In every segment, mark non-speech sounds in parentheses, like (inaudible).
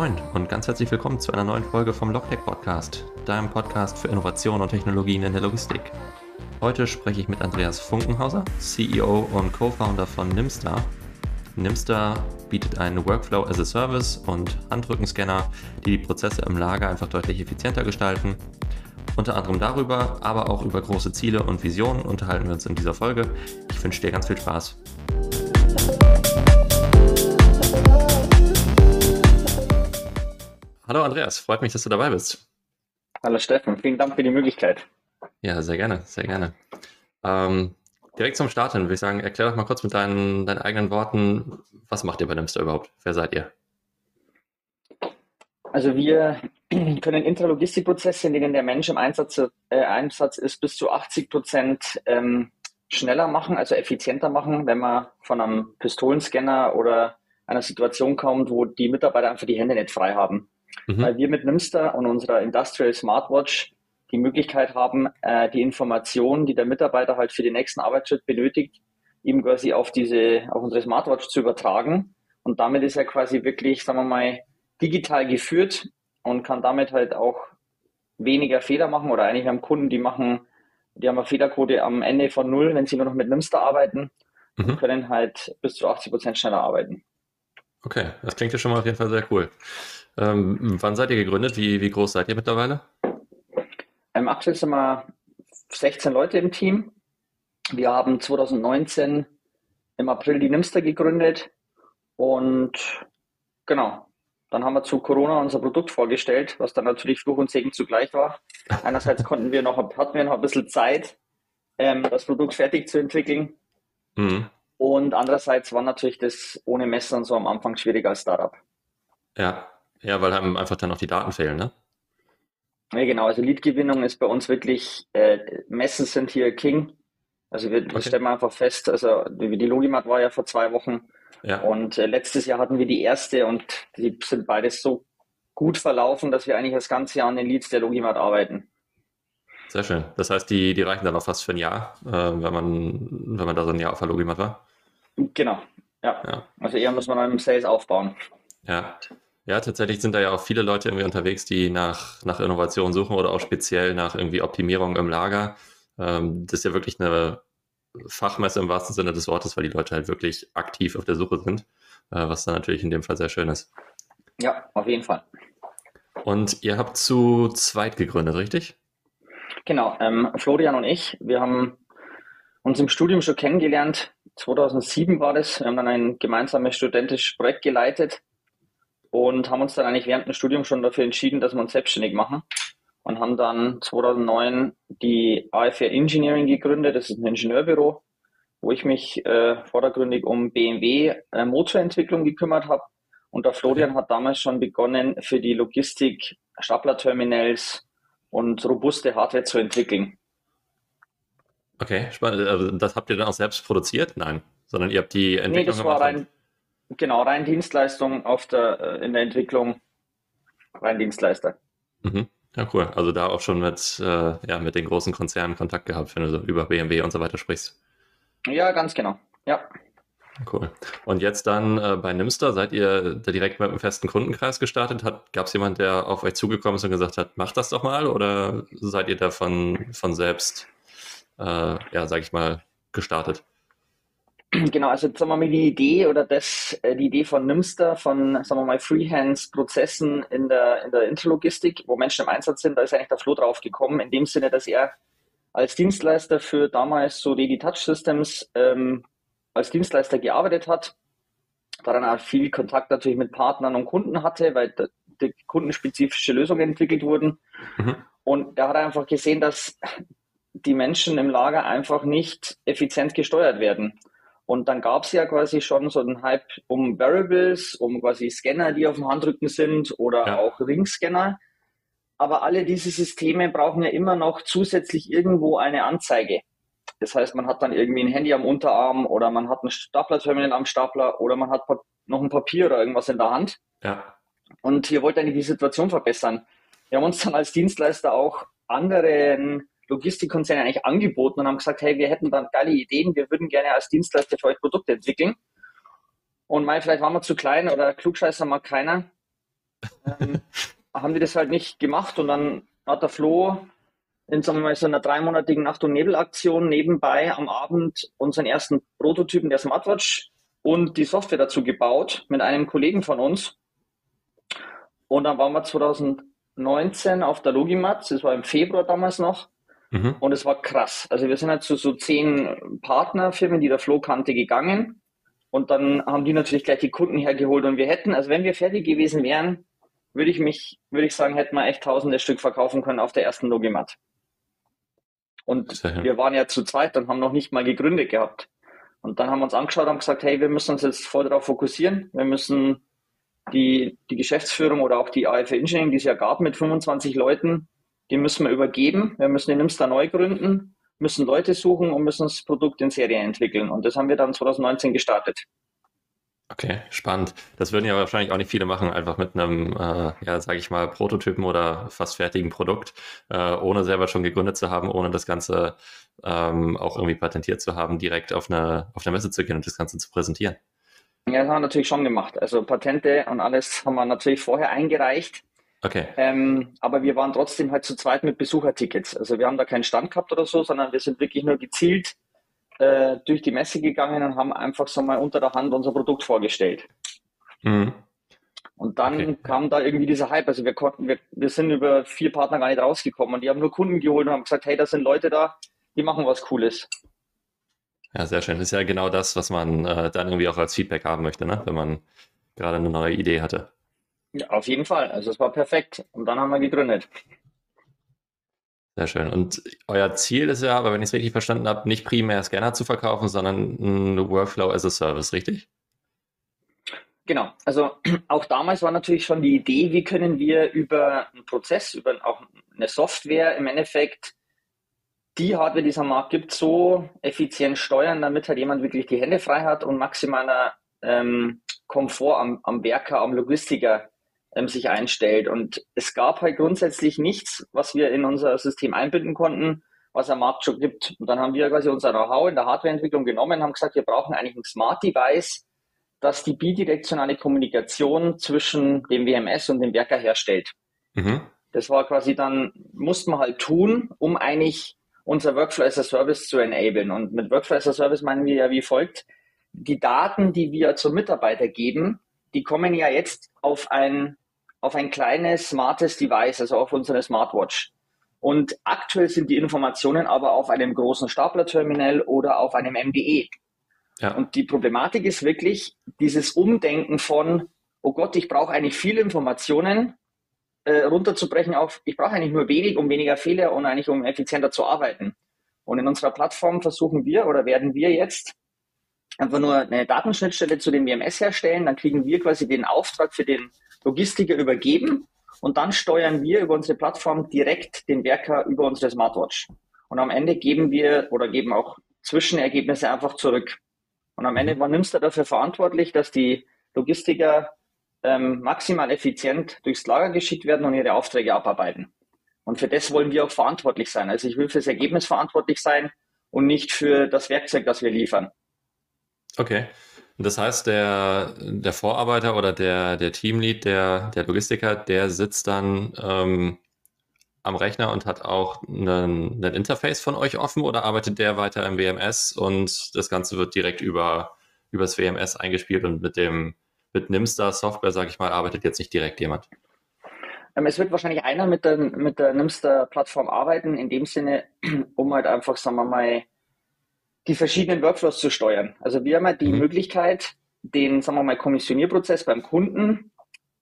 Moin und ganz herzlich willkommen zu einer neuen Folge vom Logtech Podcast, deinem Podcast für Innovation und Technologien in der Logistik. Heute spreche ich mit Andreas Funkenhauser, CEO und Co-Founder von Nimstar. Nimstar bietet einen Workflow as a Service und Handrückenscanner, die die Prozesse im Lager einfach deutlich effizienter gestalten. Unter anderem darüber, aber auch über große Ziele und Visionen unterhalten wir uns in dieser Folge. Ich wünsche dir ganz viel Spaß. Hallo Andreas, freut mich, dass du dabei bist. Hallo Steffen, vielen Dank für die Möglichkeit. Ja, sehr gerne, sehr gerne. Ähm, direkt zum Start hin würde ich sagen, erklär doch mal kurz mit deinen, deinen eigenen Worten, was macht ihr bei Nimster überhaupt? Wer seid ihr? Also wir (clears throat) können Intralogistikprozesse, in denen der Mensch im Einsatz, äh, Einsatz ist, bis zu 80 Prozent ähm, schneller machen, also effizienter machen, wenn man von einem Pistolenscanner oder einer Situation kommt, wo die Mitarbeiter einfach die Hände nicht frei haben mhm. weil wir mit Nimster und unserer Industrial Smartwatch die Möglichkeit haben, äh, die Informationen, die der Mitarbeiter halt für den nächsten Arbeitsschritt benötigt, ihm quasi auf diese, auf unsere Smartwatch zu übertragen. Und damit ist er quasi wirklich, sagen wir mal, digital geführt und kann damit halt auch weniger Fehler machen oder eigentlich haben Kunden, die machen, die haben eine Fehlerquote am Ende von null, wenn sie nur noch mit Nimster arbeiten mhm. und können halt bis zu 80 Prozent schneller arbeiten. Okay, das klingt ja schon mal auf jeden Fall sehr cool. Ähm, wann seid ihr gegründet? Wie, wie groß seid ihr mittlerweile? Ähm, aktuell sind wir 16 Leute im Team. Wir haben 2019 im April die Nimster gegründet und genau, dann haben wir zu Corona unser Produkt vorgestellt, was dann natürlich Fluch und Segen zugleich war. Einerseits konnten wir noch, hatten wir noch ein bisschen Zeit, ähm, das Produkt fertig zu entwickeln. Mhm. Und andererseits war natürlich das ohne Messern so am Anfang schwieriger als Startup. Ja, ja, weil einem einfach dann auch die Daten fehlen, ne? Ja, genau. Also Leadgewinnung ist bei uns wirklich, äh, Messen sind hier King. Also wir okay. stellen einfach fest, also die, Logimat war ja vor zwei Wochen ja. und äh, letztes Jahr hatten wir die erste und die sind beides so gut verlaufen, dass wir eigentlich das ganze Jahr an den Leads der Logimat arbeiten. Sehr schön. Das heißt, die, die reichen dann auch fast für ein Jahr, äh, wenn, man, wenn man da so ein Jahr auf der Logimat war? Genau, ja. ja. Also eher muss man dann im Sales aufbauen. Ja. Ja, tatsächlich sind da ja auch viele Leute irgendwie unterwegs, die nach, nach Innovation suchen oder auch speziell nach irgendwie Optimierung im Lager. Ähm, das ist ja wirklich eine Fachmesse im wahrsten Sinne des Wortes, weil die Leute halt wirklich aktiv auf der Suche sind, äh, was dann natürlich in dem Fall sehr schön ist. Ja, auf jeden Fall. Und ihr habt zu zweit gegründet, richtig? Genau, ähm, Florian und ich, wir haben uns im Studium schon kennengelernt. 2007 war das. Wir haben dann ein gemeinsames studentisches Projekt geleitet und haben uns dann eigentlich während dem Studium schon dafür entschieden, dass wir uns selbstständig machen und haben dann 2009 die AFR Engineering gegründet. Das ist ein Ingenieurbüro, wo ich mich äh, vordergründig um BMW äh, Motorentwicklung gekümmert habe. Und der Florian hat damals schon begonnen, für die Logistik Staplerterminals und robuste Hardware zu entwickeln. Okay, spannend. Also das habt ihr dann auch selbst produziert? Nein, sondern ihr habt die Entwicklung nee, das war rein, Genau, rein Dienstleistung auf der, äh, in der Entwicklung, rein Dienstleister. Mhm. Ja, cool. Also da auch schon mit, äh, ja, mit den großen Konzernen Kontakt gehabt, wenn du so über BMW und so weiter sprichst. Ja, ganz genau. Ja. Cool. Und jetzt dann äh, bei Nimster, seid ihr da direkt mit einem festen Kundenkreis gestartet? Gab es jemand, der auf euch zugekommen ist und gesagt hat, macht das doch mal? Oder seid ihr da von, von selbst, äh, ja, sag ich mal, gestartet? (clears throat) Genau, also sagen wir mal die Idee oder das, äh, die Idee von Nimster, von, sagen wir mal, Freehands-Prozessen in der, in der Interlogistik, wo Menschen im Einsatz sind, da ist eigentlich der Flo drauf gekommen, in dem Sinne, dass er als Dienstleister für damals so die Touch Systems ähm, als Dienstleister gearbeitet hat, daran auch viel Kontakt natürlich mit Partnern und Kunden hatte, weil da, die kundenspezifische Lösungen entwickelt wurden. Mhm. Und da hat er einfach gesehen, dass die Menschen im Lager einfach nicht effizient gesteuert werden. Und dann gab es ja quasi schon so einen Hype um Variables, um quasi Scanner, die auf dem Handrücken sind oder ja. auch Ringscanner. Aber alle diese Systeme brauchen ja immer noch zusätzlich irgendwo eine Anzeige. Das heißt, man hat dann irgendwie ein Handy am Unterarm oder man hat ein Staplerterminal am Stapler oder man hat noch ein Papier oder irgendwas in der Hand. Ja. Und wir wollten eigentlich die Situation verbessern. Wir haben uns dann als Dienstleister auch anderen Logistikkonzerne eigentlich angeboten und haben gesagt, hey, wir hätten da geile Ideen, wir würden gerne als Dienstleister für euch Produkte entwickeln. Und mal, vielleicht waren wir zu klein oder klugscheißer mag keiner. ähm, (laughs) haben die das halt nicht gemacht und dann hat der Flo in sagen wir mal, so einer dreimonatigen Nacht- und Nebelaktion nebenbei am Abend unseren ersten Prototypen der Smartwatch und die Software dazu gebaut mit einem Kollegen von uns. Und dann waren wir 2019 auf der Logimat, das war im Februar damals noch. Mhm. Und es war krass. Also wir sind halt zu so zehn Partnerfirmen, die der Flo kannte, gegangen. Und dann haben die natürlich gleich die Kunden hergeholt. Und wir hätten, also wenn wir fertig gewesen wären, würde ich mich, würde ich sagen, hätten wir echt tausende Stück verkaufen können auf der ersten Logimat. Und wir waren ja zu zweit und haben noch nicht mal gegründet gehabt. Und dann haben wir uns angeschaut und gesagt, hey, wir müssen uns jetzt voll darauf fokussieren. Wir müssen die, die Geschäftsführung oder auch die AFE Engineering, die es ja gab mit 25 Leuten, die müssen wir übergeben. Wir müssen den Nimster neu gründen, müssen Leute suchen und müssen das Produkt in Serie entwickeln. Und das haben wir dann 2019 gestartet. Okay, spannend. Das würden ja wahrscheinlich auch nicht viele machen, einfach mit einem, äh, ja, sage ich mal, Prototypen oder fast fertigen Produkt, äh, ohne selber schon gegründet zu haben, ohne das Ganze ähm, auch irgendwie patentiert zu haben, direkt auf eine, auf eine Messe zu gehen und das Ganze zu präsentieren. Ja, das haben wir natürlich schon gemacht. Also Patente und alles haben wir natürlich vorher eingereicht. Okay. Ähm, aber wir waren trotzdem halt zu zweit mit Besuchertickets. Also wir haben da keinen Stand gehabt oder so, sondern wir sind wirklich nur gezielt äh, durch die Messe gegangen und haben einfach so mal unter der Hand unser Produkt vorgestellt. Mhm. Und dann okay. kam da irgendwie dieser Hype. Also wir konnten, wir, wir sind über vier Partner gar nicht rausgekommen und die haben nur Kunden geholt und haben gesagt, hey, da sind Leute da, die machen was Cooles. Ja, sehr schön. Das ist ja genau das, was man äh, dann irgendwie auch als Feedback haben möchte, ne? wenn man gerade eine neue Idee hatte. Ja, auf jeden Fall. Also es war perfekt. Und dann haben wir gegründet. Sehr schön. Und euer Ziel ist ja, aber wenn ich es richtig verstanden habe, nicht primär Scanner zu verkaufen, sondern ein Workflow as a Service, richtig? Genau. Also (clears throat) auch damals war natürlich schon die Idee, wie können wir über einen Prozess, über auch eine Software im Endeffekt die Hardware, die es am Markt gibt, so effizient steuern, damit halt jemand wirklich die Hände frei hat und maximaler ähm, Komfort am, am Werker, am Logistiker ähm, sich einstellt. Und es gab halt grundsätzlich nichts, was wir in unser System einbinden konnten, was am Markt schon gibt. Und dann haben wir quasi unser Know-how in der Hardwareentwicklung genommen, haben gesagt, wir brauchen eigentlich ein Smart Device, das die bidirektionale Kommunikation zwischen dem WMS und dem Werker herstellt. Mhm. Das war quasi dann, musste man halt tun, um eigentlich unser Workflow as a Service zu enablen. Und mit Workflow as a Service meinen wir ja wie folgt. Die Daten, die wir zum Mitarbeiter geben, die kommen ja jetzt auf ein auf ein kleines, smartes Device, also auf unsere Smartwatch. Und aktuell sind die Informationen aber auf einem großen Staplerterminal oder auf einem MDE. Ja. Und die Problematik ist wirklich dieses Umdenken von, oh Gott, ich brauche eigentlich viele Informationen, äh, runterzubrechen auf, ich brauche eigentlich nur wenig, um weniger Fehler und eigentlich um effizienter zu arbeiten. Und in unserer Plattform versuchen wir oder werden wir jetzt einfach nur eine Datenschnittstelle zu dem WMS herstellen, dann kriegen wir quasi den Auftrag für den Logistiker übergeben und dann steuern wir über unsere Plattform direkt den Werker über unsere Smartwatch. Und am Ende geben wir oder geben auch Zwischenergebnisse einfach zurück. Und am Ende war Nimster dafür verantwortlich, dass die Logistiker ähm, maximal effizient durchs Lager geschickt werden und ihre Aufträge abarbeiten. Und für das wollen wir auch verantwortlich sein. Also ich will für das Ergebnis verantwortlich sein und nicht für das Werkzeug, das wir liefern. Okay. Das heißt, der, der Vorarbeiter oder der, der Teamlead, der, der Logistiker, der sitzt dann ähm, am Rechner und hat auch einen Interface von euch offen oder arbeitet der weiter im WMS und das Ganze wird direkt über, über das WMS eingespielt und mit dem mit Nimstar Software, sage ich mal, arbeitet jetzt nicht direkt jemand? Ähm, es wird wahrscheinlich einer mit der, mit der Nimstar-Plattform arbeiten, in dem Sinne, (clears throat) um halt einfach, sagen wir mal, die verschiedenen Workflows zu steuern. Also wir haben halt die mhm. Möglichkeit, den, sagen wir mal, Kommissionierprozess beim Kunden,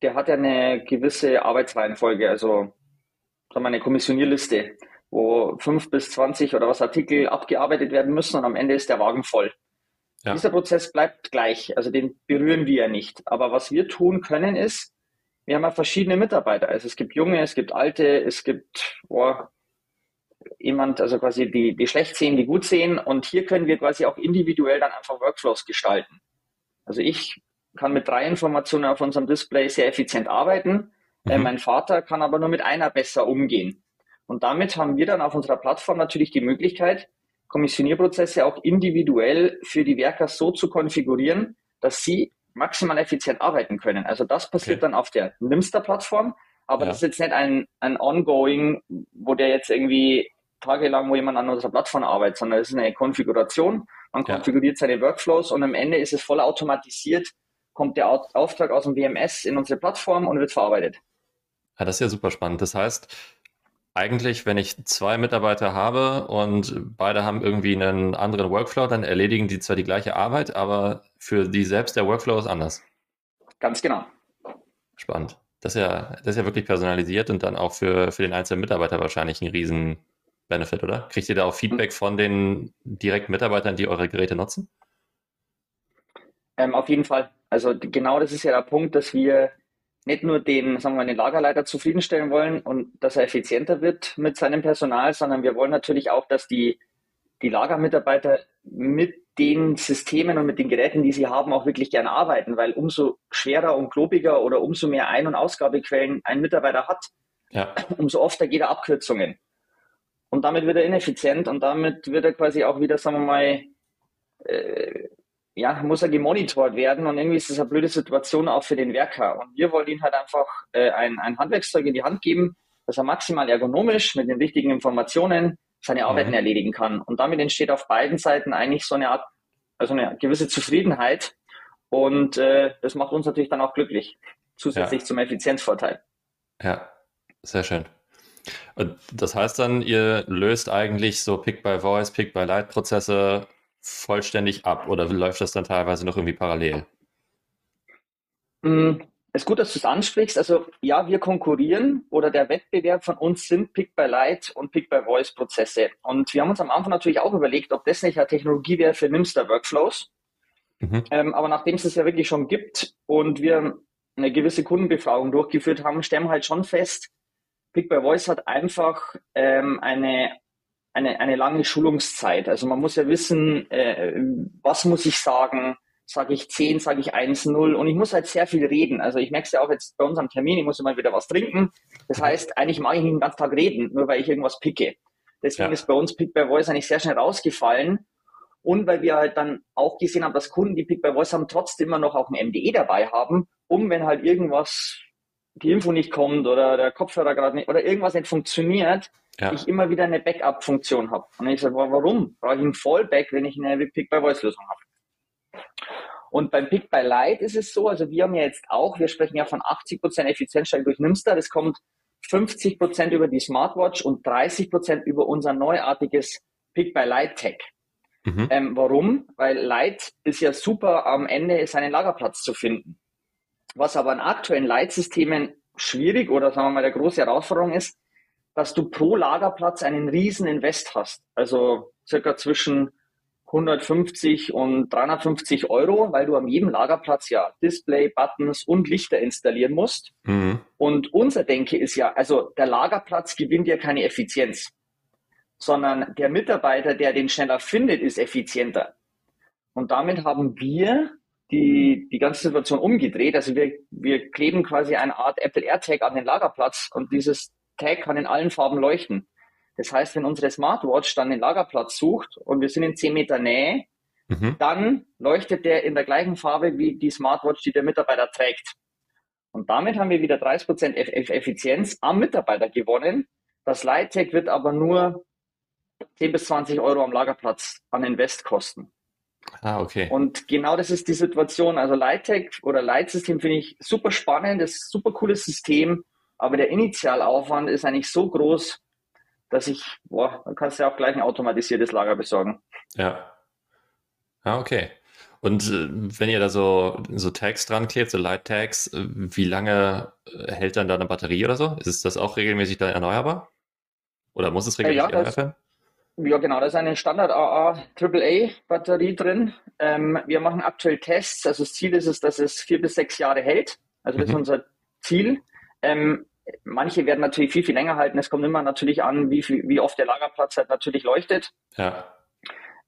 der hat ja eine gewisse Arbeitsreihenfolge, also sagen wir eine Kommissionierliste, wo fünf bis zwanzig oder was Artikel abgearbeitet werden müssen und am Ende ist der Wagen voll. Ja. Dieser Prozess bleibt gleich, also den berühren wir ja nicht. Aber was wir tun können ist, wir haben ja verschiedene Mitarbeiter. Also es gibt junge, es gibt alte, es gibt boah, jemand, also quasi die, die schlecht sehen, die gut sehen. Und hier können wir quasi auch individuell dann einfach Workflows gestalten. Also ich kann mit drei Informationen auf unserem Display sehr effizient arbeiten. Äh, mhm. Äh, mein Vater kann aber nur mit einer besser umgehen. Und damit haben wir dann auf unserer Plattform natürlich die Möglichkeit, Kommissionierprozesse auch individuell für die Werker so zu konfigurieren, dass sie maximal effizient arbeiten können. Also das passiert okay. dann auf der Nimster-Plattform, aber ja. das ist jetzt nicht ein, ein Ongoing, wo der jetzt irgendwie tagelang, wo jemand an unserer Plattform arbeitet, sondern es ist eine Konfiguration. Man ja. konfiguriert seine Workflows und am Ende ist es voll automatisiert, kommt der Auftrag aus dem WMS in unsere Plattform und wird verarbeitet. Ja, das ist ja super spannend. Das heißt, eigentlich, wenn ich zwei Mitarbeiter habe und beide haben irgendwie einen anderen Workflow, dann erledigen die zwar die gleiche Arbeit, aber für die selbst der Workflow ist anders. Ganz genau. Spannend. Das ist ja, das ist ja wirklich personalisiert und dann auch für, für den einzelnen Mitarbeiter wahrscheinlich ein riesen Benefit, oder? Kriegt ihr da auch Feedback von den direkten Mitarbeitern, die eure Geräte nutzen? Ähm, auf jeden Fall. Also genau das ist ja der Punkt, dass wir nicht nur den, sagen wir mal, den Lagerleiter zufriedenstellen wollen und dass er effizienter wird mit seinem Personal, sondern wir wollen natürlich auch, dass die, die Lagermitarbeiter mit den Systemen und mit den Geräten, die sie haben, auch wirklich gerne arbeiten, weil umso schwerer und klobiger oder umso mehr Ein- und Ausgabequellen ein Mitarbeiter hat, ja. umso öfter geht er Abkürzungen. Und damit wird er ineffizient und damit wird er quasi auch wieder, sagen wir mal, äh, ja, muss er gemonitort werden und irgendwie ist das eine blöde Situation auch für den Werker. Und wir wollen ihm halt einfach äh, ein, ein Handwerkszeug in die Hand geben, dass er maximal ergonomisch mit den richtigen Informationen seine Arbeiten mhm. erledigen kann. Und damit entsteht auf beiden Seiten eigentlich so eine Art, also eine gewisse Zufriedenheit. Und äh, das macht uns natürlich dann auch glücklich, zusätzlich ja. zum Effizienzvorteil. Ja, sehr schön. Und das heißt dann, ihr löst eigentlich so Pick-by-Voice, Pick-by-Light-Prozesse vollständig ab oder läuft das dann teilweise noch irgendwie parallel? Es ist gut, dass du es ansprichst. Also ja, wir konkurrieren oder der Wettbewerb von uns sind Pick-by-Light und Pick-by-Voice-Prozesse. Und wir haben uns am Anfang natürlich auch überlegt, ob das nicht eine Technologie wäre für Nimster-Workflows. Mhm. Ähm, aber nachdem es es ja wirklich schon gibt und wir eine gewisse Kundenbefragung durchgeführt haben, stellen wir halt schon fest, Pick-by-Voice hat einfach ähm, eine eine, eine lange Schulungszeit. Also man muss ja wissen, äh, was muss ich sagen, sage ich 10, sage ich 1, 0 und ich muss halt sehr viel reden. Also ich merke es ja auch jetzt bei unserem Termin, ich muss immer wieder was trinken. Das heißt, eigentlich mag ich nicht den ganzen Tag reden, nur weil ich irgendwas picke. Deswegen ja. ist bei uns Pick by Voice eigentlich sehr schnell rausgefallen. Und weil wir halt dann auch gesehen haben, dass Kunden, die Pick by Voice haben, trotzdem immer noch auch ein MDE dabei haben, um wenn halt irgendwas, die Info nicht kommt oder der Kopfhörer gerade nicht oder irgendwas nicht funktioniert, ja. ich immer wieder eine Backup-Funktion habe. Und ich sage, warum brauche ich ein Fallback, wenn ich eine Pick-by-Voice-Lösung habe? Und beim Pick-by-Light ist es so, also wir haben ja jetzt auch, wir sprechen ja von 80% Effizienzsteigerung durch Nimster, das kommt 50% über die Smartwatch und 30% über unser neuartiges Pick-by-Light-Tag. Mhm. Ähm, warum? Weil Light ist ja super am Ende seinen Lagerplatz zu finden. Was aber in aktuellen Light-Systemen schwierig oder sagen wir mal der große Herausforderung ist, dass du pro Lagerplatz einen riesen Invest hast. Also circa zwischen 150 und 350 Euro, weil du am jedem Lagerplatz ja Display, Buttons und Lichter installieren musst. Mhm. Und unser Denke ist ja, also der Lagerplatz gewinnt ja keine Effizienz, sondern der Mitarbeiter, der den schneller findet, ist effizienter. Und damit haben wir die, die ganze Situation umgedreht. Also wir, wir kleben quasi eine Art Apple AirTag an den Lagerplatz und dieses Tag kann in allen Farben leuchten. Das heißt, wenn unsere Smartwatch dann den Lagerplatz sucht und wir sind in 10 Meter Nähe, mhm. dann leuchtet der in der gleichen Farbe wie die Smartwatch, die der Mitarbeiter trägt. Und damit haben wir wieder 30% Effizienz am Mitarbeiter gewonnen. Das Lighttag wird aber nur 10 bis 20 Euro am Lagerplatz an Invest kosten. Ah, okay. Und genau das ist die Situation. Also Lighttag oder Lightsystem finde ich super spannend, das ist ein super cooles System. Aber der Initialaufwand ist eigentlich so groß, dass ich, boah, dann kannst du ja auch gleich ein automatisiertes Lager besorgen. Ja. Ah, okay. Und äh, wenn ihr da so, so Tags dran klebt, so Light Tags, äh, wie lange äh, hält dann da eine Batterie oder so? Ist das auch regelmäßig dann erneuerbar? Oder muss es regelmäßig ja, erneuert werden? Ja, genau, da ist eine Standard AA AAA Batterie drin. Ähm, wir machen aktuell Tests. Also das Ziel ist es, dass es vier bis sechs Jahre hält. Also das mhm. ist unser Ziel. Ähm, manche werden natürlich viel, viel länger halten. Es kommt immer natürlich an, wie, viel, wie oft der Lagerplatz halt natürlich leuchtet. Ja.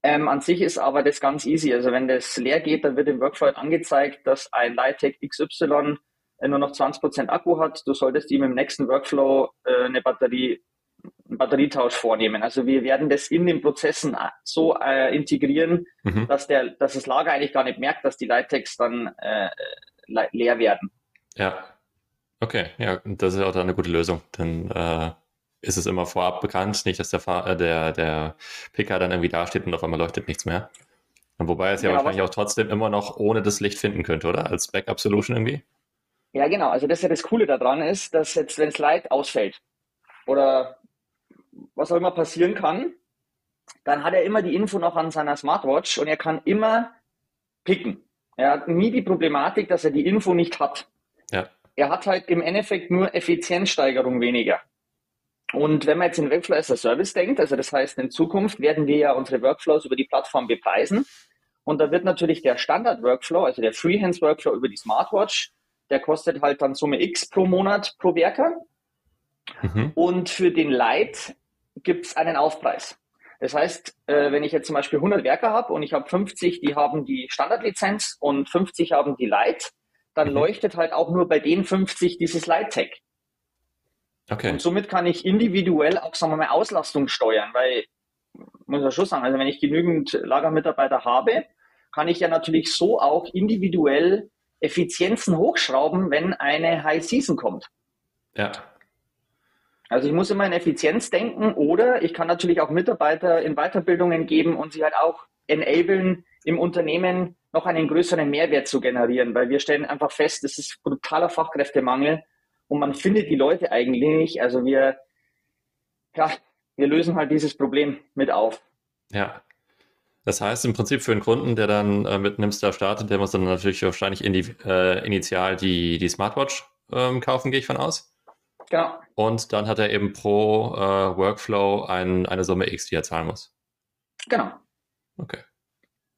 Ähm, an sich ist aber das ganz easy. Also wenn das leer geht, dann wird im Workflow halt angezeigt, dass ein Lighttech XY nur noch 20% Akku hat. Du solltest ihm im nächsten Workflow äh, eine Batterie einen Batterietausch vornehmen. Also wir werden das in den Prozessen so äh, integrieren, mhm. dass, der, dass das Lager eigentlich gar nicht merkt, dass die Lighttecs dann äh, leer werden. Ja, okay, ja, das ist auch dann eine gute Lösung. Dann äh, ist es immer vorab bekannt, nicht, dass der, Fahr äh, der, der Picker dann irgendwie dasteht und auf einmal leuchtet nichts mehr. Und wobei es ja, ja wahrscheinlich auch trotzdem immer noch ohne das Licht finden könnte, oder? Als Backup-Solution irgendwie? Ja, genau. Also das ist ja das Coole daran ist, dass jetzt, wenn das Light ausfällt oder was auch immer passieren kann, dann hat er immer die Info noch an seiner Smartwatch und er kann immer picken. Er hat nie die Problematik, dass er die Info nicht hat. Er hat halt im Endeffekt nur Effizienzsteigerung weniger. Und wenn man jetzt in Workflow as a Service denkt, also das heißt, in Zukunft werden wir ja unsere Workflows über die Plattform bepreisen. Und da wird natürlich der Standard-Workflow, also der Freehand-Workflow über die Smartwatch, der kostet halt dann Summe X pro Monat pro Werker. Mhm. Und für den Light gibt es einen Aufpreis. Das heißt, äh, wenn ich jetzt zum Beispiel 100 Werker habe und ich habe 50, die haben die Standardlizenz und 50 haben die Light, dann mhm. leuchtet halt auch nur bei den 50 dieses Light-Tag. Okay. Und somit kann ich individuell auch, sagen wir mal, Auslastung steuern, weil, muss ich schon sagen, also wenn ich genügend Lagermitarbeiter habe, kann ich ja natürlich so auch individuell Effizienzen hochschrauben, wenn eine High Season kommt. Ja. Also ich muss immer in Effizienz denken oder ich kann natürlich auch Mitarbeiter in Weiterbildungen geben und sie halt auch enablen, im Unternehmen noch einen größeren Mehrwert zu generieren, weil wir stellen einfach fest, es ist brutaler Fachkräftemangel und man findet die Leute eigentlich nicht. Also wir, ja, wir lösen halt dieses Problem mit auf. Ja. Das heißt im Prinzip für einen Kunden, der dann äh, mit Nimstar startet, der muss dann natürlich wahrscheinlich in die, äh, initial die, die Smartwatch ähm, kaufen, gehe ich von aus. Genau. Und dann hat er eben pro äh, Workflow ein, eine Summe X, die er zahlen muss. Genau. Okay.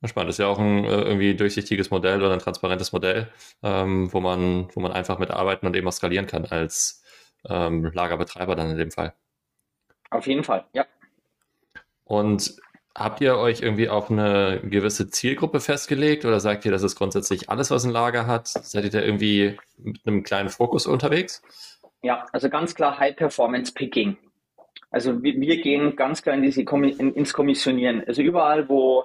Spannend. Das ist ja auch ein äh, irgendwie durchsichtiges Modell oder ein transparentes Modell, ähm, wo, man, wo man einfach mitarbeiten und eben auch skalieren kann als ähm, Lagerbetreiber dann in dem Fall. Auf jeden Fall, ja. Und habt ihr euch irgendwie auf eine gewisse Zielgruppe festgelegt oder sagt ihr, das ist grundsätzlich alles, was ein Lager hat? Seid ihr da irgendwie mit einem kleinen Fokus unterwegs? Ja, also ganz klar High Performance Picking. Also wir, wir gehen ganz klar in diese, in, ins Kommissionieren. Also überall, wo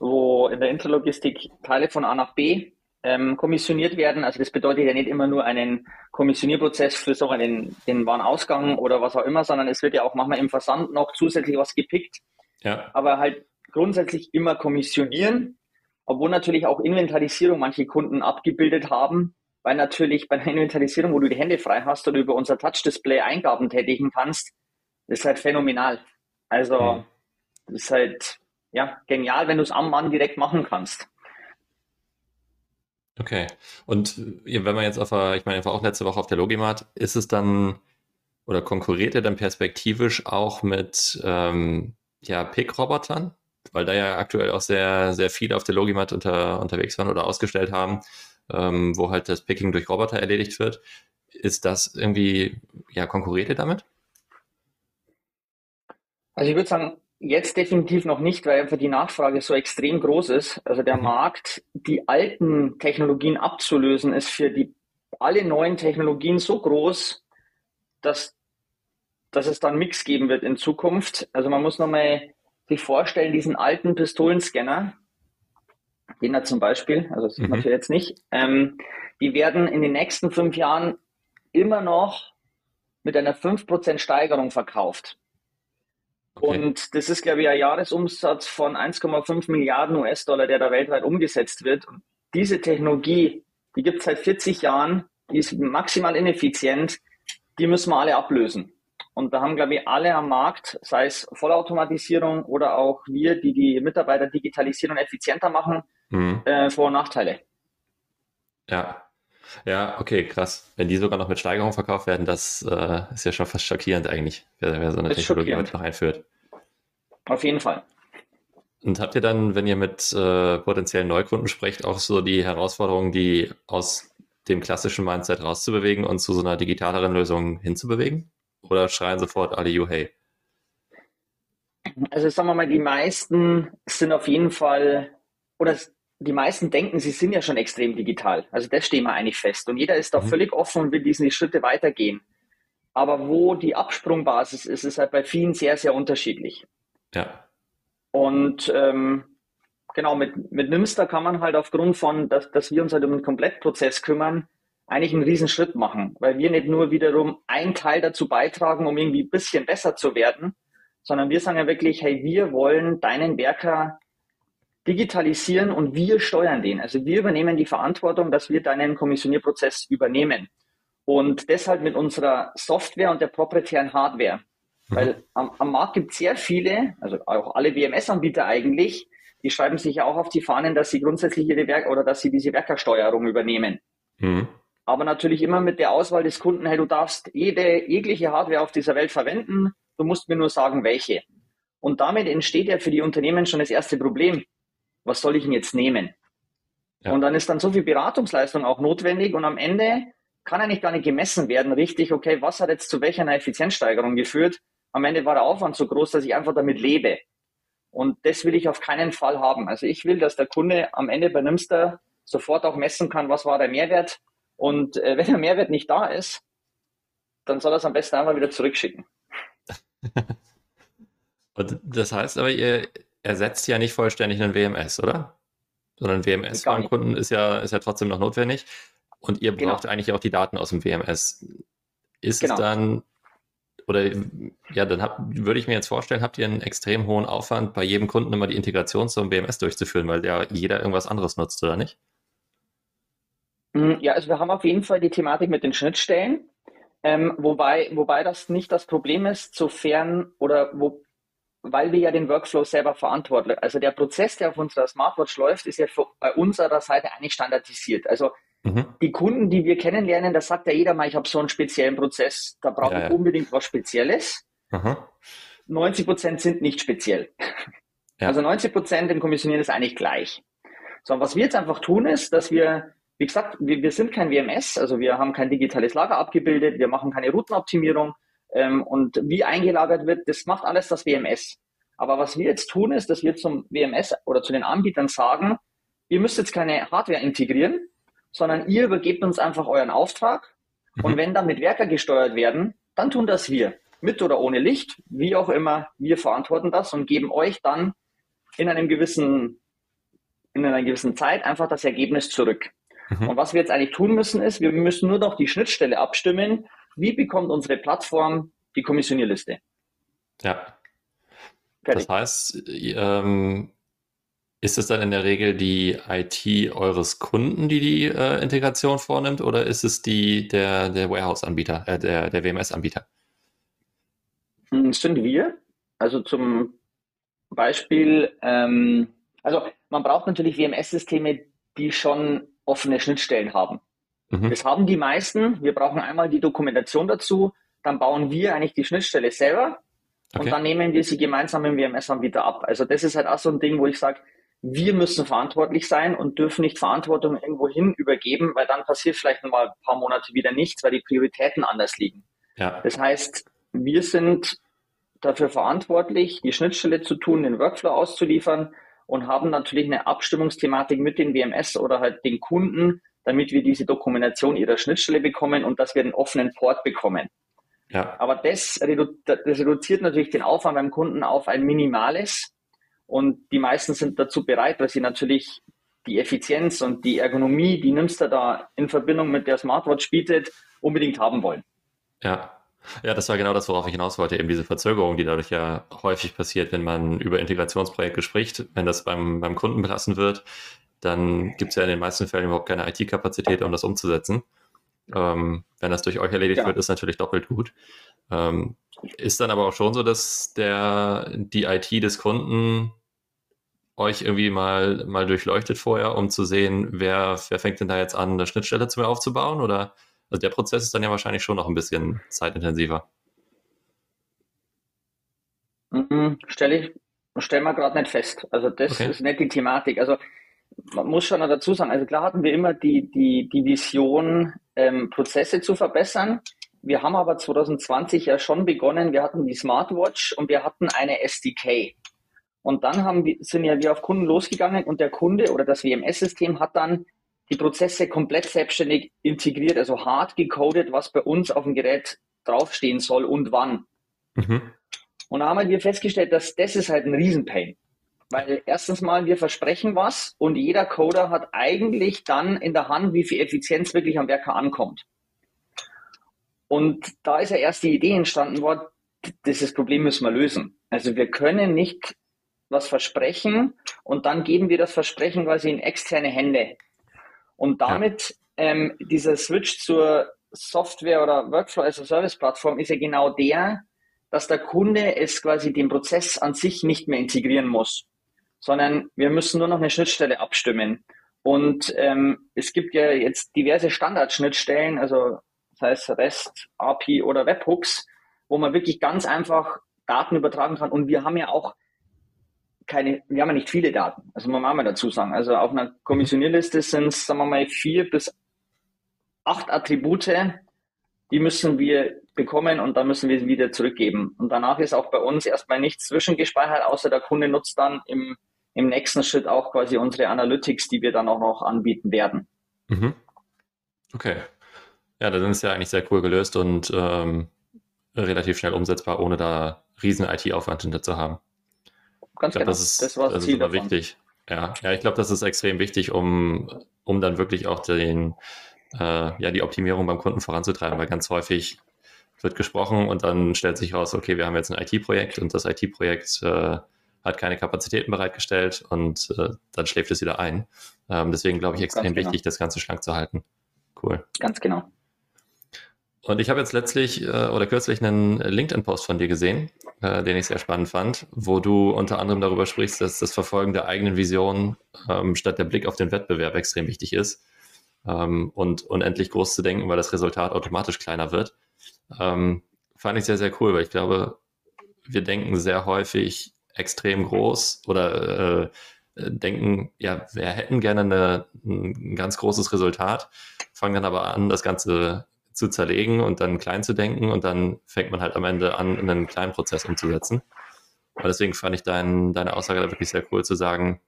wo in der Interlogistik Teile von A nach B ähm, kommissioniert werden. Also das bedeutet ja nicht immer nur einen Kommissionierprozess für so einen den Warenausgang oder was auch immer, sondern es wird ja auch manchmal im Versand noch zusätzlich was gepickt. Ja. Aber halt grundsätzlich immer kommissionieren, obwohl natürlich auch Inventarisierung manche Kunden abgebildet haben, weil natürlich bei einer Inventarisierung, wo du die Hände frei hast oder über unser Touch-Display Eingaben tätigen kannst, ist halt phänomenal. Also mhm. ist halt ja, genial, wenn du es am Mann direkt machen kannst. Okay. Und wenn man jetzt auf, ich meine, ich war auch letzte Woche auf der Logimat, ist es dann oder konkurriert er dann perspektivisch auch mit ähm, ja, Pick-Robotern? Weil da ja aktuell auch sehr, sehr viele auf der Logimat unter, unterwegs waren oder ausgestellt haben, ähm, wo halt das Picking durch Roboter erledigt wird. Ist das irgendwie, ja, konkurriert ihr damit? Also ich würde sagen, Jetzt definitiv noch nicht, weil einfach die Nachfrage so extrem groß ist. Also der mhm. Markt, die alten Technologien abzulösen, ist für die alle neuen Technologien so groß, dass, dass es dann Mix geben wird in Zukunft. Also man muss nochmal sich vorstellen, diesen alten Pistolenscanner, den da zum Beispiel, also das sieht mhm. man jetzt nicht, ähm, die werden in den nächsten fünf Jahren immer noch mit einer 5% Steigerung verkauft. Okay. Und das ist, glaube ich, ein Jahresumsatz von 1,5 Milliarden US-Dollar, der da weltweit umgesetzt wird. Und diese Technologie, die gibt es seit 40 Jahren, die ist maximal ineffizient, die müssen wir alle ablösen. Und da haben, glaube ich, alle am Markt, sei es Vollautomatisierung oder auch wir, die die Mitarbeiter digitalisieren und effizienter machen, mhm. äh, Vor- und Nachteile. Ja, ja, okay, krass. Wenn die sogar noch mit Steigerung verkauft werden, das äh, ist ja schon fast schockierend eigentlich, wer, wer so eine Technologie heute noch einführt. Auf jeden Fall. Und habt ihr dann, wenn ihr mit äh, potenziellen Neukunden sprecht, auch so die Herausforderungen, die aus dem klassischen Mindset rauszubewegen und zu so einer digitaleren Lösung hinzubewegen? Oder schreien sofort alle you hey? Also sagen wir mal, die meisten sind auf jeden Fall, oder die meisten denken, sie sind ja schon extrem digital. Also das stehen wir eigentlich fest. Und jeder ist da mhm. völlig offen und will diese Schritte weitergehen. Aber wo die Absprungbasis ist, ist halt bei vielen sehr, sehr unterschiedlich. Ja. Und ähm, genau, mit, mit Nimster kann man halt aufgrund von, dass, dass wir uns halt um den Komplettprozess kümmern, eigentlich einen riesen Schritt machen, weil wir nicht nur wiederum einen Teil dazu beitragen, um irgendwie ein bisschen besser zu werden, sondern wir sagen ja wirklich, hey, wir wollen deinen Werker digitalisieren und wir steuern den. Also wir übernehmen die Verantwortung, dass wir deinen Kommissionierprozess übernehmen. Und deshalb mit unserer Software und der proprietären Hardware. Mhm. Weil am, am Markt gibt es sehr viele, also auch alle WMS-Anbieter eigentlich, die schreiben sich ja auch auf die Fahnen, dass sie grundsätzlich ihre Werk oder dass sie diese Werkersteuerung übernehmen. Mhm aber natürlich immer mit der Auswahl des Kunden, hey, du darfst jede, jegliche Hardware auf dieser Welt verwenden, du musst mir nur sagen, welche. Und damit entsteht ja für die Unternehmen schon das erste Problem. Was soll ich denn jetzt nehmen? Ja. Und dann ist dann so viel Beratungsleistung auch notwendig und am Ende kann eigentlich gar nicht gemessen werden, richtig, okay, was hat jetzt zu welcher Effizienzsteigerung geführt? Am Ende war der Aufwand so groß, dass ich einfach damit lebe. Und das will ich auf keinen Fall haben. Also ich will, dass der Kunde am Ende bei Nimster sofort auch messen kann, was war der Mehrwert, und äh, wenn der Mehrwert nicht da ist, dann soll er es am besten einmal wieder zurückschicken. (laughs) Und das heißt aber, ihr ersetzt ja nicht vollständig einen WMS, oder? Sondern WMS beim Kunden ist ja, ist ja trotzdem noch notwendig. Und ihr genau. braucht genau. eigentlich auch die Daten aus dem WMS. Ist genau. es dann, oder ja, dann hab, würde ich mir jetzt vorstellen, habt ihr einen extrem hohen Aufwand, bei jedem Kunden immer die Integration zum WMS durchzuführen, weil ja jeder irgendwas anderes nutzt, oder nicht? Mm, ja, also wir haben auf jeden Fall die Thematik mit den Schnittstellen, ähm, wobei, wobei das nicht das Problem ist, sofern oder wo, weil wir ja den Workflow selber verantworten. Also der Prozess, der auf unserer Smartwatch läuft, ist ja bei unserer Seite eigentlich standardisiert. Also mhm. die Kunden, die wir kennenlernen, da sagt ja jeder mal, ich habe so einen speziellen Prozess, da brauche ja, ich ja. unbedingt was Spezielles. Mhm. 90 Prozent sind nicht speziell. Ja. Also 90 Prozent im Kommissionieren ist eigentlich gleich. So, und was wir jetzt einfach tun, ist, dass wir wie gesagt, wir, wir sind kein WMS, also wir haben kein digitales Lager abgebildet, wir machen keine Routenoptimierung ähm, und wie eingelagert wird, das macht alles das WMS. Aber was wir jetzt tun, ist, dass wir zum WMS oder zu den Anbietern sagen, ihr müsst jetzt keine Hardware integrieren, sondern ihr übergebt uns einfach euren Auftrag mhm. und wenn dann mit Werker gesteuert werden, dann tun das wir. Mit oder ohne Licht, wie auch immer, wir verantworten das und geben euch dann in einem gewissen, in einer gewissen Zeit einfach das Ergebnis zurück. Mhm. Und was wir jetzt eigentlich tun müssen, ist, wir müssen nur noch die Schnittstelle abstimmen. Wie bekommt unsere Plattform die Kommissionierliste? Ja. Fertig. Das heißt, ähm, ist es dann in der Regel die IT eures Kunden, die die äh, Integration vornimmt, oder ist es die der, der Warehouse-Anbieter, äh, der, der WMS-Anbieter? Hm, sind wir. Also zum Beispiel, ähm, also man braucht natürlich WMS-Systeme, die schon offene Schnittstellen haben. Mhm. Das haben die meisten. Wir brauchen einmal die Dokumentation dazu. Dann bauen wir eigentlich die Schnittstelle selber okay. und dann nehmen wir sie gemeinsam im WMS-Anbieter ab. Also das ist halt auch so ein Ding, wo ich sage, wir müssen verantwortlich sein und dürfen nicht Verantwortung irgendwo hin übergeben, weil dann passiert vielleicht mal ein paar Monate wieder nichts, weil die Prioritäten anders liegen. Ja. Das heißt, wir sind dafür verantwortlich, die Schnittstelle zu tun, den Workflow auszuliefern und haben natürlich eine Abstimmungsthematik mit den WMS oder halt den Kunden, damit wir diese Dokumentation ihrer Schnittstelle bekommen und dass wir einen offenen Port bekommen. Ja. Aber das, redu das reduziert natürlich den Aufwand beim Kunden auf ein minimales und die meisten sind dazu bereit, weil sie natürlich die Effizienz und die Ergonomie, die Nimster da in Verbindung mit der Smartwatch bietet, unbedingt haben wollen. Ja, ja, das war genau das, worauf ich hinaus wollte, eben diese Verzögerung, die dadurch ja häufig passiert, wenn man über Integrationsprojekte spricht. Wenn das beim, beim Kunden belassen wird, dann gibt es ja in den meisten Fällen überhaupt keine IT-Kapazität, um das umzusetzen. Ähm, wenn das durch euch erledigt ja. wird, ist natürlich doppelt gut. Ähm, ist dann aber auch schon so, dass der, die IT des Kunden euch irgendwie mal, mal durchleuchtet vorher, um zu sehen, wer, wer fängt denn da jetzt an, eine Schnittstelle zu mir aufzubauen? Oder also der Prozess ist dann ja wahrscheinlich schon noch ein bisschen zeitintensiver. Mhm, stelle ich, stellen wir gerade nicht fest. Also das okay. ist nicht die Thematik. Also man muss schon noch dazu sagen, also klar hatten wir immer die, die, die Vision, ähm, Prozesse zu verbessern. Wir haben aber 2020 ja schon begonnen, wir hatten die Smartwatch und wir hatten eine SDK. Und dann haben wir, sind ja wir auf Kunden losgegangen und der Kunde oder das WMS-System hat dann die Prozesse komplett selbstständig integriert, also hart gecodet, was bei uns auf dem Gerät draufstehen soll und wann. Mhm. Und da haben wir festgestellt, dass das ist halt ein Riesenpain. Weil erstens mal, wir versprechen was und jeder Coder hat eigentlich dann in der Hand, wie viel Effizienz wirklich am Werker ankommt. Und da ist ja erst die Idee entstanden worden, dieses Problem müssen wir lösen. Also wir können nicht was versprechen und dann geben wir das Versprechen quasi in externe Hände. Und damit ähm, dieser Switch zur Software oder Workflow as a Service Plattform ist ja genau der, dass der Kunde es quasi den Prozess an sich nicht mehr integrieren muss, sondern wir müssen nur noch eine Schnittstelle abstimmen. Und ähm, es gibt ja jetzt diverse Standardschnittstellen, also das heißt REST, API oder Webhooks, wo man wirklich ganz einfach Daten übertragen kann. Und wir haben ja auch keine, wir haben ja nicht viele Daten. Also man muss mal dazu sagen. Also auf einer Kommissionierliste sind es, sagen wir mal, vier bis acht Attribute, die müssen wir bekommen und dann müssen wir sie wieder zurückgeben. Und danach ist auch bei uns erstmal nichts zwischengespeichert, außer der Kunde nutzt dann im, im nächsten Schritt auch quasi unsere Analytics, die wir dann auch noch anbieten werden. Mhm. Okay. Ja, dann ist es ja eigentlich sehr cool gelöst und ähm, relativ schnell umsetzbar, ohne da riesen IT-Aufwand hinter zu haben. Ganz ich glaube, genau. das ist, das war das, das ist wichtig. Ja, ja, ich glaube, das ist extrem wichtig, um, um dann wirklich auch den, äh, ja, die Optimierung beim Kunden voranzutreiben, weil ganz häufig wird gesprochen und dann stellt sich raus, okay, wir haben jetzt ein IT-Projekt und das IT-Projekt äh, hat keine Kapazitäten bereitgestellt und äh, dann schläft es wieder ein. Ähm, deswegen glaube ich extrem genau. wichtig, das Ganze schlank zu halten. Cool. Ganz genau. Und ich habe jetzt letztlich äh, oder kürzlich einen LinkedIn-Post von dir gesehen, äh, den ich sehr spannend fand, wo du unter anderem darüber sprichst, dass das Verfolgen der eigenen Vision ähm, statt der Blick auf den Wettbewerb extrem wichtig ist ähm, und unendlich groß zu denken, weil das Resultat automatisch kleiner wird. Ähm, fand ich sehr, sehr cool, weil ich glaube, wir denken sehr häufig extrem groß oder äh, denken, ja, wir hätten gerne eine, ein ganz großes Resultat, fangen dann aber an, das Ganze zu zerlegen und dann klein zu denken und dann fängt man halt am Ende an, einen kleinen Prozess umzusetzen. Und deswegen fand ich dein, deine Aussage da wirklich sehr cool zu sagen,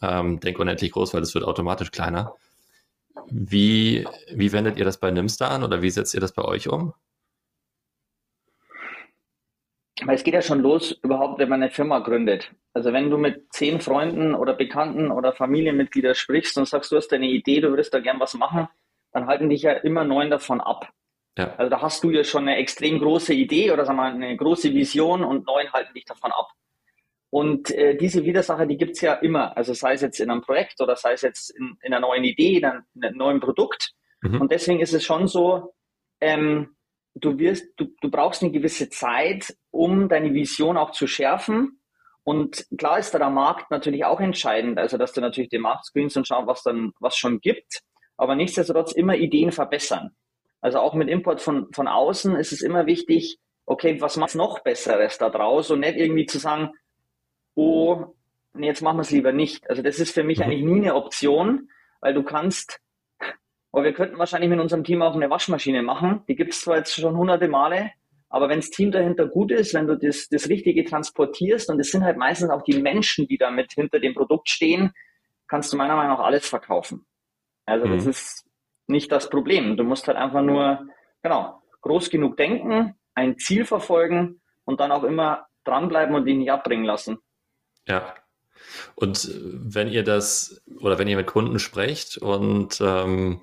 ähm, denk unendlich groß, weil es wird automatisch kleiner. Wie, wie wendet ihr das bei Nimster an oder wie setzt ihr das bei euch um? Weil es geht ja schon los, überhaupt, wenn man eine Firma gründet. Also wenn du mit zehn Freunden oder Bekannten oder Familienmitgliedern sprichst und sagst, du hast eine Idee, du würdest da gern was machen, dann halten dich ja immer neun davon ab. Ja. Also da hast du ja schon eine extrem große Idee oder sagen wir mal, eine große Vision und neun halten dich davon ab. Und äh, diese Widersacher, die gibt's ja immer. Also sei es jetzt in einem Projekt oder sei es jetzt in, in einer neuen Idee, in einem, in einem neuen Produkt. Mhm. Und deswegen ist es schon so, ähm, du wirst, du, du brauchst eine gewisse Zeit, um deine Vision auch zu schärfen. Und klar ist da der Markt natürlich auch entscheidend, also dass du natürlich den Markt screenst und schaust, was dann, was schon gibt aber nichtsdestotrotz immer Ideen verbessern. Also auch mit Import von, von außen ist es immer wichtig, okay, was macht noch Besseres da draus und nicht irgendwie zu sagen, oh, nee, jetzt machen wir es lieber nicht. Also das ist für mich mhm. eigentlich nie eine Option, weil du kannst, aber wir könnten wahrscheinlich mit unserem Team auch eine Waschmaschine machen. Die gibt es zwar jetzt schon hunderte Male, aber wenn das Team dahinter gut ist, wenn du das, das Richtige transportierst, und es sind halt meistens auch die Menschen, die damit hinter dem Produkt stehen, kannst du meiner Meinung nach alles verkaufen. Also mhm. das ist nicht das Problem. Du musst halt einfach nur, genau, groß genug denken, ein Ziel verfolgen und dann auch immer dranbleiben und ihn nicht abbringen lassen. Ja. Und wenn ihr das oder wenn ihr mit Kunden sprecht und ähm,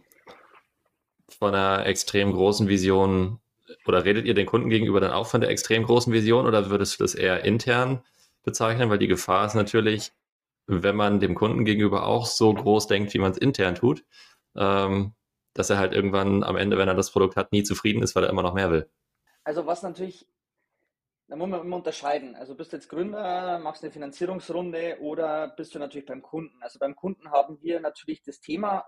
von einer extrem großen Vision oder redet ihr den Kunden gegenüber dann auch von der extrem großen Vision oder würdest du das eher intern bezeichnen? Weil die Gefahr ist natürlich, wenn man dem Kunden gegenüber auch so groß denkt, wie man es intern tut, ähm, dass er halt irgendwann am Ende, wenn er das Produkt hat, nie zufrieden ist, weil er immer noch mehr will. Also was natürlich, da muss man immer unterscheiden. Also bist du jetzt Gründer, machst eine Finanzierungsrunde oder bist du natürlich beim Kunden. Also beim Kunden haben wir natürlich das Thema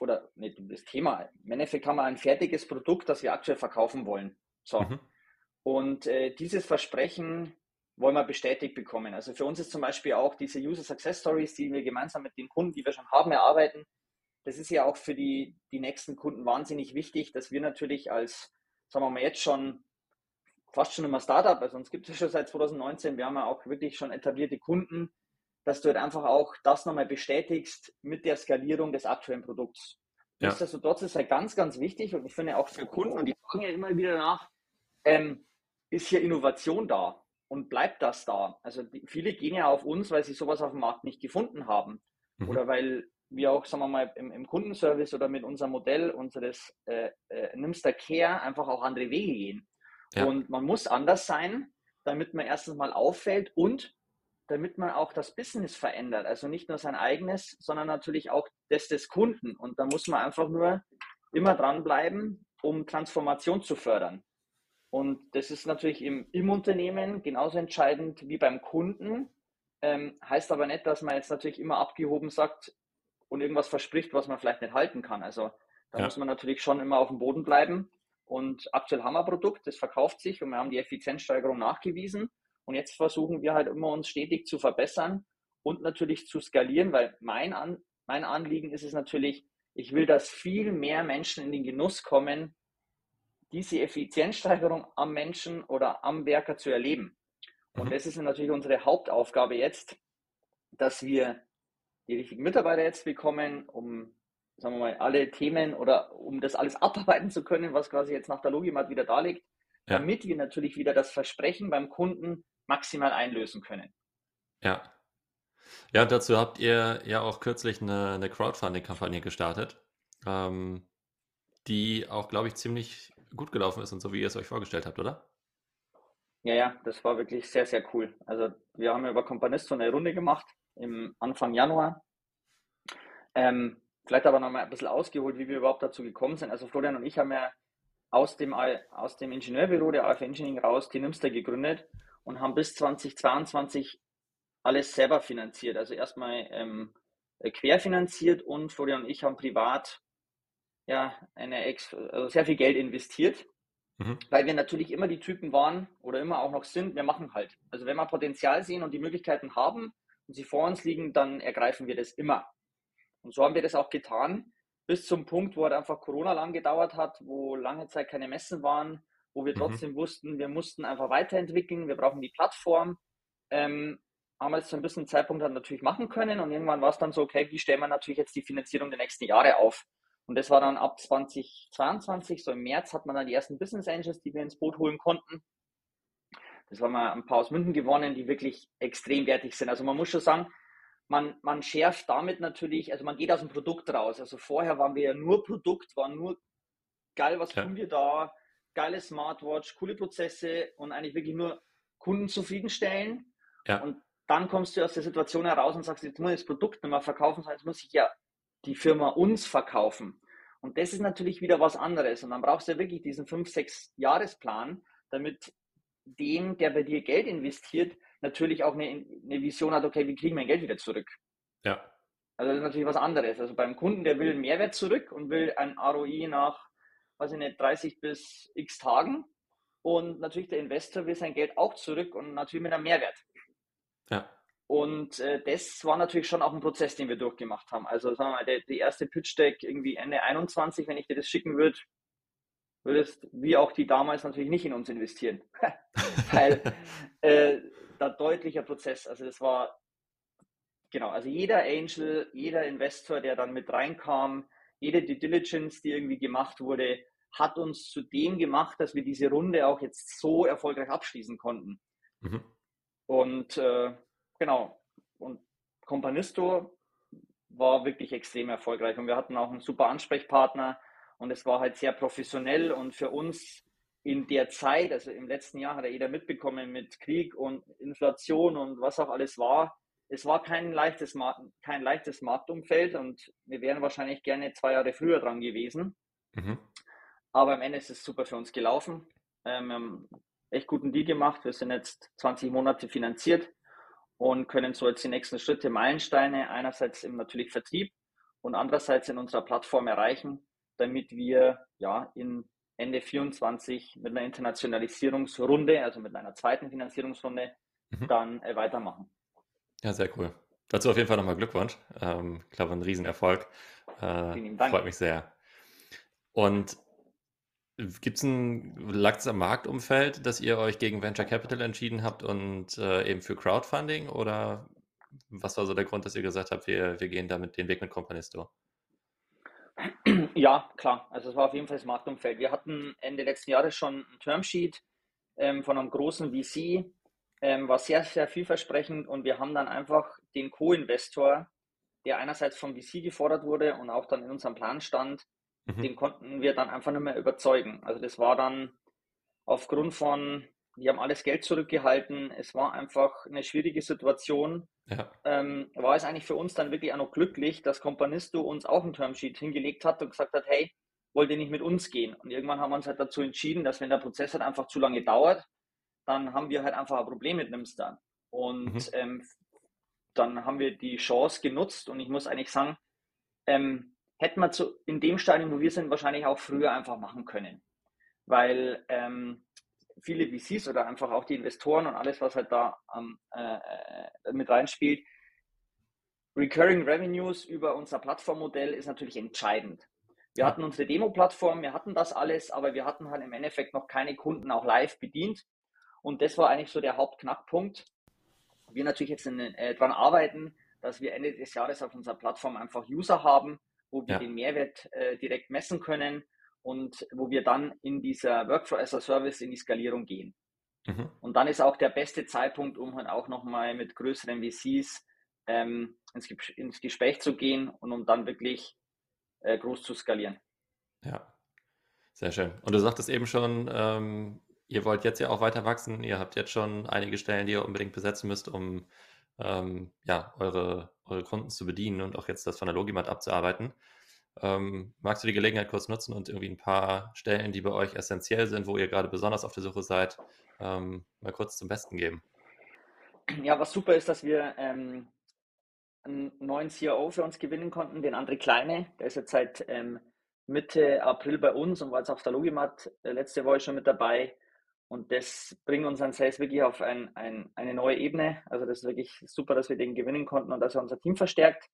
oder nicht das Thema. Im Endeffekt haben wir ein fertiges Produkt, das wir aktuell verkaufen wollen. So. Mhm. Und äh, dieses Versprechen wollen wir bestätigt bekommen. Also für uns ist zum Beispiel auch diese User Success Stories, die wir gemeinsam mit den Kunden, die wir schon haben, erarbeiten. Das ist ja auch für die, die nächsten Kunden wahnsinnig wichtig, dass wir natürlich als, sagen wir mal jetzt schon fast schon immer Startup, also uns gibt es schon seit 2019, wir haben ja auch wirklich schon etablierte Kunden, dass du halt einfach auch das nochmal bestätigst mit der Skalierung des aktuellen Produkts. Ja. Nichtsdestotrotz ist halt ganz, ganz wichtig und ich finde auch für Kunden, und die fragen ja immer wieder nach, ähm, ist hier Innovation da und bleibt das da? Also die, viele gehen ja auf uns, weil sie sowas auf dem Markt nicht gefunden haben mhm. oder weil wir auch, sagen wir mal, im, im Kundenservice oder mit unserem Modell unseres äh, äh, Nimster Care einfach auch andere Wege gehen. Ja. Und man muss anders sein, damit man erstens mal auffällt und damit man auch das Business verändert. Also nicht nur sein eigenes, sondern natürlich auch das des Kunden. Und da muss man einfach nur immer dranbleiben, um Transformation zu fördern. Und das ist natürlich im, im Unternehmen genauso entscheidend wie beim Kunden. Ähm, heißt aber nicht, dass man jetzt natürlich immer abgehoben sagt und irgendwas verspricht, was man vielleicht nicht halten kann. Also da ja. muss man natürlich schon immer auf dem Boden bleiben. Und aktuell haben wir ein Produkt, das verkauft sich und wir haben die Effizienzsteigerung nachgewiesen. Und jetzt versuchen wir halt immer uns stetig zu verbessern und natürlich zu skalieren, weil mein, An mein Anliegen ist es natürlich, ich will, dass viel mehr Menschen in den Genuss kommen, diese Effizienzsteigerung am Menschen oder am Werker zu erleben. Und mhm. das ist natürlich unsere Hauptaufgabe jetzt, dass wir die richtigen Mitarbeiter jetzt bekommen, um, sagen wir mal, alle Themen oder um das alles abarbeiten zu können, was quasi jetzt nach der Logimat wieder da liegt, ja. damit wir natürlich wieder das Versprechen beim Kunden maximal einlösen können. Ja. Ja, dazu habt ihr ja auch kürzlich eine, eine Crowdfunding-Kampagne gestartet, ähm, die auch, glaube ich, ziemlich gut gelaufen ist und so, wie ihr es euch vorgestellt habt, oder? Ja, ja, das war wirklich sehr, sehr cool. Also wir haben über Companisto eine Runde gemacht im Anfang Januar. Ähm, vielleicht aber noch mal ein bisschen ausgeholt, wie wir überhaupt dazu gekommen sind. Also Florian und ich haben ja aus dem, aus dem Ingenieurbüro der AF Engineering raus die Nimster gegründet und haben bis 2022 alles selber finanziert. Also erstmal ähm, querfinanziert und Florian und ich haben privat ja eine Ex also sehr viel Geld investiert, mhm. weil wir natürlich immer die Typen waren oder immer auch noch sind, wir machen halt. Also wenn wir Potenzial sehen und die Möglichkeiten haben und sie vor uns liegen, dann ergreifen wir das immer. Und so haben wir das auch getan, bis zum Punkt, wo halt einfach Corona lang gedauert hat, wo lange Zeit keine Messen waren, wo wir mhm. trotzdem mhm. wussten, wir mussten einfach weiterentwickeln, wir brauchen die Plattform. Ähm, haben wir jetzt so ein bisschen Zeitpunkt dann natürlich machen können und irgendwann war es dann so, okay, wie stellen wir natürlich jetzt die Finanzierung der nächsten Jahre auf? Und das war dann ab 2022, so im März hat man dann die ersten Business Angels, die wir ins Boot holen konnten. Das haben wir ein paar aus München gewonnen, die wirklich extrem wertig sind. Also man muss schon sagen, man, man schärft damit natürlich, also man geht aus dem Produkt raus. Also vorher waren wir ja nur Produkt, waren nur geil, was ja. tun wir da, geile Smartwatch, coole Prozesse und eigentlich wirklich nur Kunden zufriedenstellen. Ja. Und dann kommst du aus der Situation heraus und sagst, jetzt muss ich das Produkt nicht mehr verkaufen, sondern jetzt muss ich ja die Firma uns verkaufen. Und das ist natürlich wieder was anderes. Und dann brauchst du ja wirklich diesen 5-, 6-Jahresplan, damit dem, der bei dir Geld investiert, natürlich auch eine, eine Vision hat, okay, wie kriegen wir mein Geld wieder zurück? Ja. Also das ist natürlich was anderes. Also beim Kunden, der will einen Mehrwert zurück und will ein ROI nach, weiß ich nicht, 30 bis x Tagen. Und natürlich der Investor will sein Geld auch zurück und natürlich mit einem Mehrwert. Ja. Und äh, das war natürlich schon auch ein Prozess, den wir durchgemacht haben. Also sagen wir mal, der, die erste Pitch Deck irgendwie Ende 21, wenn ich dir das schicken würde, würdest wie auch die damals natürlich nicht in uns investieren. (laughs) Weil (laughs) äh, da deutlicher Prozess, also das war genau, also jeder Angel, jeder Investor, der dann mit reinkam, jede Due Diligence, die irgendwie gemacht wurde, hat uns zu dem gemacht, dass wir diese Runde auch jetzt so erfolgreich abschließen konnten. Mhm. Und äh, Genau. Und Companisto war wirklich extrem erfolgreich und wir hatten auch einen super Ansprechpartner und es war halt sehr professionell und für uns in der Zeit, also im letzten Jahr hat ja jeder mitbekommen mit Krieg und Inflation und was auch alles war. Es war kein leichtes, kein leichtes Marktumfeld und wir wären wahrscheinlich gerne zwei Jahre früher dran gewesen. Mhm. Aber am Ende ist es super für uns gelaufen. Ähm, wir haben echt guten Deal gemacht. Wir sind jetzt 20 Monate finanziert und können so jetzt die nächsten Schritte, Meilensteine einerseits im natürlich Vertrieb und andererseits in unserer Plattform erreichen, damit wir ja in Ende 24 mit einer Internationalisierungsrunde, also mit einer zweiten Finanzierungsrunde, mhm. dann äh, weitermachen. Ja, sehr cool. Dazu auf jeden Fall nochmal Glückwunsch. Ähm, ich glaube, ein Riesenerfolg. Äh, Vielen Dank. Freut mich sehr. Und Gibt es ein, lag es am Marktumfeld, dass ihr euch gegen Venture Capital entschieden habt und äh, eben für Crowdfunding? Oder was war so der Grund, dass ihr gesagt habt, wir, wir gehen damit den Weg mit Company Store? Ja, klar. Also es war auf jeden Fall das Marktumfeld. Wir hatten Ende letzten Jahres schon ein Termsheet ähm, von einem großen VC, ähm, war sehr, sehr vielversprechend und wir haben dann einfach den Co-Investor, der einerseits vom VC gefordert wurde und auch dann in unserem Plan stand, mhm. den konnten wir dann einfach nicht mehr überzeugen. Also das war dann aufgrund von, wir haben alles Geld zurückgehalten, es war einfach eine schwierige Situation. Ja. Ähm, war es eigentlich für uns dann wirklich auch noch glücklich, dass Companisto uns auch ein Termsheet hingelegt hat und gesagt hat, hey, wollt ihr nicht mit uns gehen? Und irgendwann haben wir uns halt dazu entschieden, dass wenn der Prozess halt einfach zu lange dauert, dann haben wir halt einfach ein Problem mit Nimster. Und mhm. ähm, dann haben wir die Chance genutzt und ich muss eigentlich sagen, ähm, hätten wir zu, in dem Stadium, wo wir sind, wahrscheinlich auch früher einfach machen können. Weil ähm, viele VCs oder einfach auch die Investoren und alles, was halt da ähm, äh, mit reinspielt, Recurring Revenues über unser Plattformmodell ist natürlich entscheidend. Wir hatten unsere Demo-Plattform, wir hatten das alles, aber wir hatten halt im Endeffekt noch keine Kunden auch live bedient. Und das war eigentlich so der Hauptknackpunkt. Wir natürlich jetzt äh, daran arbeiten, dass wir Ende des Jahres auf unserer Plattform einfach User haben, wo wir ja. den Mehrwert äh, direkt messen können und wo wir dann in dieser Workflow as a Service in die Skalierung gehen. Mhm. Und dann ist auch der beste Zeitpunkt, um halt auch nochmal mit größeren VCs ähm, ins, ins, Gespräch zu gehen und um dann wirklich äh, groß zu skalieren. Ja, sehr schön. Und du sagtest eben schon, ähm, ihr wollt jetzt ja auch weiter wachsen. Ihr habt jetzt schon einige Stellen, die ihr unbedingt besetzen müsst, um ähm, ja, eure, eure Kunden zu bedienen und auch jetzt das von der Logimat abzuarbeiten. Ähm, magst du die Gelegenheit kurz nutzen und irgendwie ein paar Stellen, die bei euch essentiell sind, wo ihr gerade besonders auf der Suche seid, ähm, mal kurz zum Besten geben? Ja, was super ist, dass wir ähm, einen neuen CRO für uns gewinnen konnten, den André Kleine. Der ist jetzt seit ähm, Mitte April bei uns und war jetzt auf der Logimat äh, letzte Woche schon mit dabei. Und das bringt unseren Sales wirklich auf ein, ein, eine neue Ebene. Also das ist wirklich super, dass wir den gewinnen konnten und dass er unser Team verstärkt.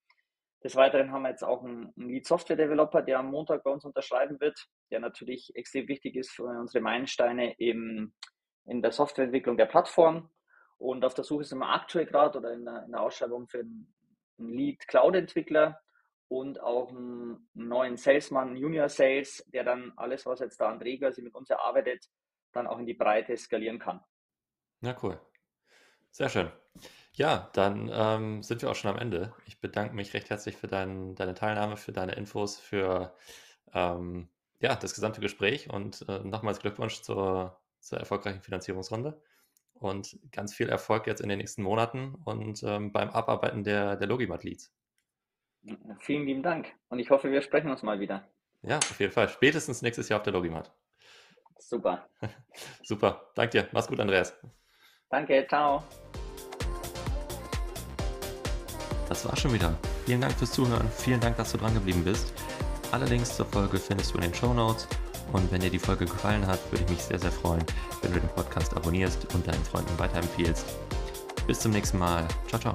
Des Weiteren haben wir jetzt auch einen, einen Lead Software Developer, der am Montag bei uns unterschreiben wird, der natürlich extrem wichtig ist für unsere Meilensteine im, in der Softwareentwicklung der Plattform. Und auf der Suche sind wir aktuell gerade oder in der, in der Ausschreibung für einen, einen Lead Cloud Entwickler und auch einen neuen Salesman, Junior Sales, der dann alles, was jetzt da an Träger sie mit uns erarbeitet, dann auch in die Breite skalieren kann. Ja, cool. Sehr schön. Ja, dann ähm, sind wir auch schon am Ende. Ich bedanke mich recht herzlich für dein, deine Teilnahme, für deine Infos, für ähm, ja, das gesamte Gespräch und äh, nochmals Glückwunsch zur, zur erfolgreichen Finanzierungsrunde und ganz viel Erfolg jetzt in den nächsten Monaten und ähm, beim Abarbeiten der, der Logimat-Leads. Vielen lieben Dank und ich hoffe, wir sprechen uns mal wieder. Ja, auf jeden Fall. Spätestens nächstes Jahr auf der Logimat. Super. (laughs) Super. Danke dir. Mach's gut, Andreas. Danke. Ciao. Das war schon wieder. Vielen Dank fürs Zuhören. Vielen Dank, dass du dran geblieben bist. Alle Links zur Folge findest du in den Show Notes. Und wenn dir die Folge gefallen hat, würde ich mich sehr, sehr freuen, wenn du den Podcast abonnierst und deinen Freunden weiterempfiehlst. Bis zum nächsten Mal. Ciao, ciao.